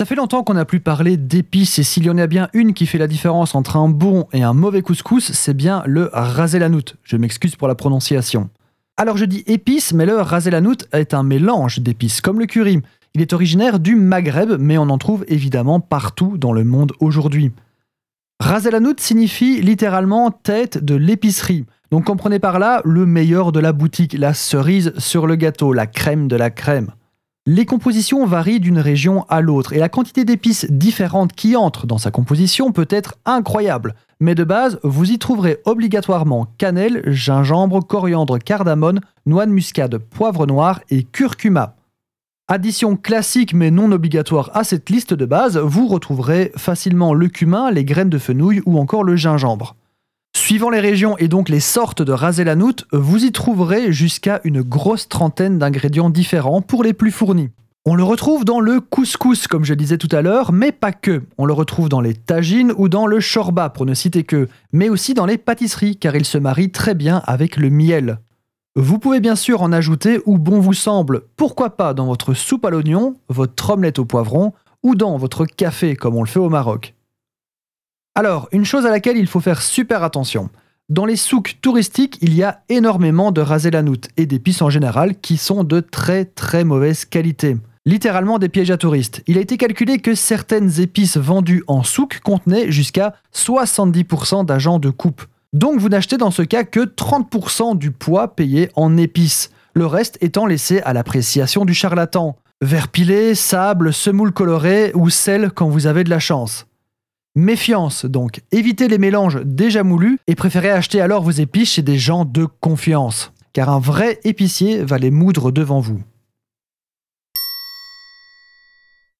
Ça fait longtemps qu'on n'a plus parlé d'épices et s'il y en a bien une qui fait la différence entre un bon et un mauvais couscous, c'est bien le raselanout. Je m'excuse pour la prononciation. Alors je dis épices, mais le raselanout est un mélange d'épices, comme le curry. Il est originaire du Maghreb, mais on en trouve évidemment partout dans le monde aujourd'hui. Raselanout signifie littéralement tête de l'épicerie. Donc comprenez par là le meilleur de la boutique, la cerise sur le gâteau, la crème de la crème. Les compositions varient d'une région à l'autre et la quantité d'épices différentes qui entrent dans sa composition peut être incroyable. Mais de base, vous y trouverez obligatoirement cannelle, gingembre, coriandre, cardamone, noix de muscade, poivre noir et curcuma. Addition classique mais non obligatoire à cette liste de base, vous retrouverez facilement le cumin, les graines de fenouil ou encore le gingembre. Suivant les régions et donc les sortes de raselanout, vous y trouverez jusqu'à une grosse trentaine d'ingrédients différents pour les plus fournis. On le retrouve dans le couscous, comme je disais tout à l'heure, mais pas que. On le retrouve dans les tagines ou dans le shorba, pour ne citer que, mais aussi dans les pâtisseries, car il se marie très bien avec le miel. Vous pouvez bien sûr en ajouter où bon vous semble, pourquoi pas dans votre soupe à l'oignon, votre omelette au poivron ou dans votre café comme on le fait au Maroc. Alors, une chose à laquelle il faut faire super attention. Dans les souks touristiques, il y a énormément de raselanout et d'épices en général qui sont de très très mauvaise qualité. Littéralement des pièges à touristes. Il a été calculé que certaines épices vendues en souk contenaient jusqu'à 70% d'agents de coupe. Donc vous n'achetez dans ce cas que 30% du poids payé en épices, le reste étant laissé à l'appréciation du charlatan. Verre pilé, sable, semoule coloré ou sel quand vous avez de la chance. Méfiance donc, évitez les mélanges déjà moulus et préférez acheter alors vos épices chez des gens de confiance, car un vrai épicier va les moudre devant vous.